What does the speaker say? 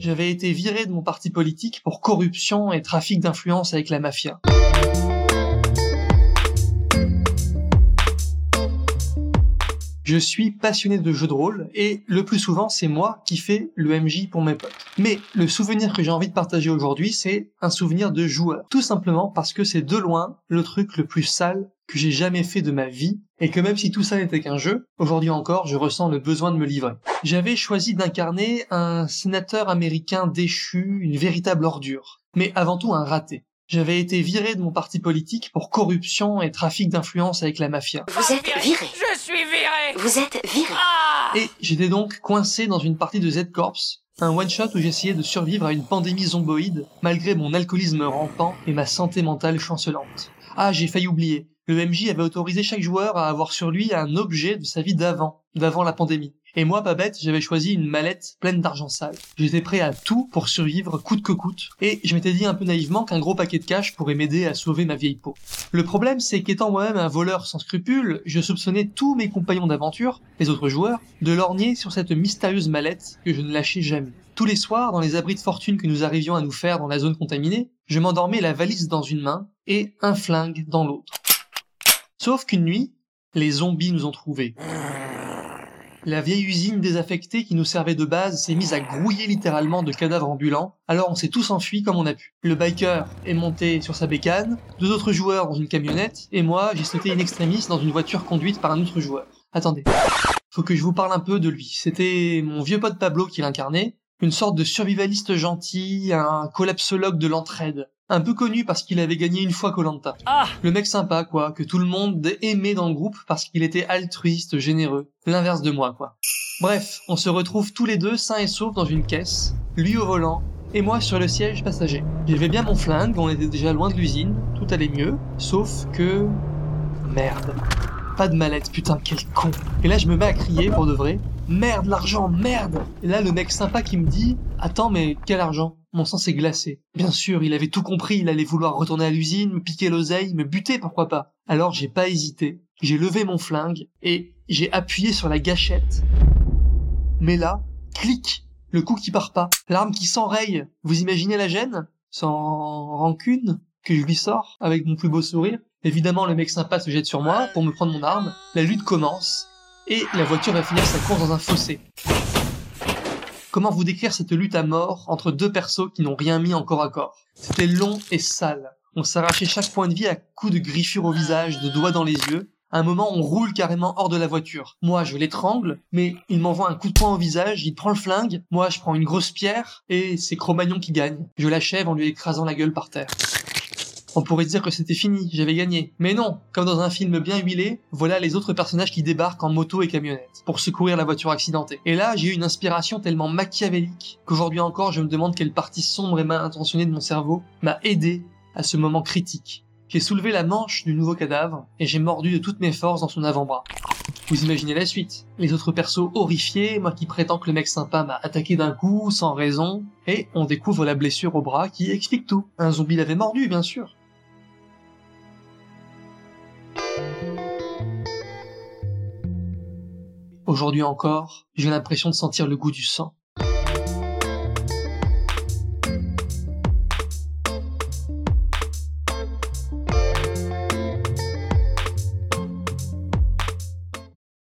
j'avais été viré de mon parti politique pour corruption et trafic d'influence avec la mafia. Je suis passionné de jeux de rôle et le plus souvent c'est moi qui fais le MJ pour mes potes. Mais le souvenir que j'ai envie de partager aujourd'hui c'est un souvenir de joueur. Tout simplement parce que c'est de loin le truc le plus sale que j'ai jamais fait de ma vie et que même si tout ça n'était qu'un jeu, aujourd'hui encore je ressens le besoin de me livrer. J'avais choisi d'incarner un sénateur américain déchu, une véritable ordure, mais avant tout un raté. J'avais été viré de mon parti politique pour corruption et trafic d'influence avec la mafia. Vous êtes viré. Je suis viré Vous êtes viré. Ah Et j'étais donc coincé dans une partie de Z-Corps, un one-shot où j'essayais de survivre à une pandémie zomboïde, malgré mon alcoolisme rampant et ma santé mentale chancelante. Ah, j'ai failli oublier. Le MJ avait autorisé chaque joueur à avoir sur lui un objet de sa vie d'avant, d'avant la pandémie. Et moi, bête, j'avais choisi une mallette pleine d'argent sale. J'étais prêt à tout pour survivre coûte que coûte, et je m'étais dit un peu naïvement qu'un gros paquet de cash pourrait m'aider à sauver ma vieille peau. Le problème, c'est qu'étant moi-même un voleur sans scrupules, je soupçonnais tous mes compagnons d'aventure, les autres joueurs, de lorgner sur cette mystérieuse mallette que je ne lâchais jamais. Tous les soirs, dans les abris de fortune que nous arrivions à nous faire dans la zone contaminée, je m'endormais la valise dans une main et un flingue dans l'autre. Sauf qu'une nuit, les zombies nous ont trouvés. La vieille usine désaffectée qui nous servait de base s'est mise à grouiller littéralement de cadavres ambulants, alors on s'est tous enfuis comme on a pu. Le biker est monté sur sa bécane, deux autres joueurs dans une camionnette, et moi j'ai sauté in extremis dans une voiture conduite par un autre joueur. Attendez. Faut que je vous parle un peu de lui. C'était mon vieux pote Pablo qui l'incarnait, une sorte de survivaliste gentil, un collapsologue de l'entraide. Un peu connu parce qu'il avait gagné une fois Colanta. Ah Le mec sympa, quoi, que tout le monde aimait dans le groupe parce qu'il était altruiste, généreux. L'inverse de moi, quoi. Bref, on se retrouve tous les deux sains et saufs dans une caisse, lui au volant, et moi sur le siège passager. J'avais bien mon flingue, on était déjà loin de l'usine, tout allait mieux, sauf que... Merde. Pas de mallette, putain, quel con. Et là je me mets à crier pour de vrai. Merde, l'argent, merde Et là le mec sympa qui me dit Attends, mais quel argent? Mon sang s'est glacé. Bien sûr, il avait tout compris, il allait vouloir retourner à l'usine, me piquer l'oseille, me buter, pourquoi pas. Alors j'ai pas hésité, j'ai levé mon flingue et j'ai appuyé sur la gâchette. Mais là, clic Le coup qui part pas, l'arme qui s'enraye. Vous imaginez la gêne? Sans rancune que je lui sors avec mon plus beau sourire. Évidemment, le mec sympa se jette sur moi pour me prendre mon arme. La lutte commence et la voiture va finir sa course dans un fossé. Comment vous décrire cette lutte à mort entre deux persos qui n'ont rien mis en corps à corps? C'était long et sale. On s'arrachait chaque point de vie à coups de griffures au visage, de doigts dans les yeux. À un moment, on roule carrément hors de la voiture. Moi, je l'étrangle, mais il m'envoie un coup de poing au visage, il prend le flingue, moi, je prends une grosse pierre, et c'est Cro-Magnon qui gagne. Je l'achève en lui écrasant la gueule par terre. On pourrait dire que c'était fini, j'avais gagné. Mais non, comme dans un film bien huilé, voilà les autres personnages qui débarquent en moto et camionnette, pour secourir la voiture accidentée. Et là, j'ai eu une inspiration tellement machiavélique, qu'aujourd'hui encore, je me demande quelle partie sombre et mal intentionnée de mon cerveau m'a aidé à ce moment critique. J'ai soulevé la manche du nouveau cadavre, et j'ai mordu de toutes mes forces dans son avant-bras. Vous imaginez la suite. Les autres persos horrifiés, moi qui prétends que le mec sympa m'a attaqué d'un coup, sans raison, et on découvre la blessure au bras qui explique tout. Un zombie l'avait mordu, bien sûr. Aujourd'hui encore, j'ai l'impression de sentir le goût du sang.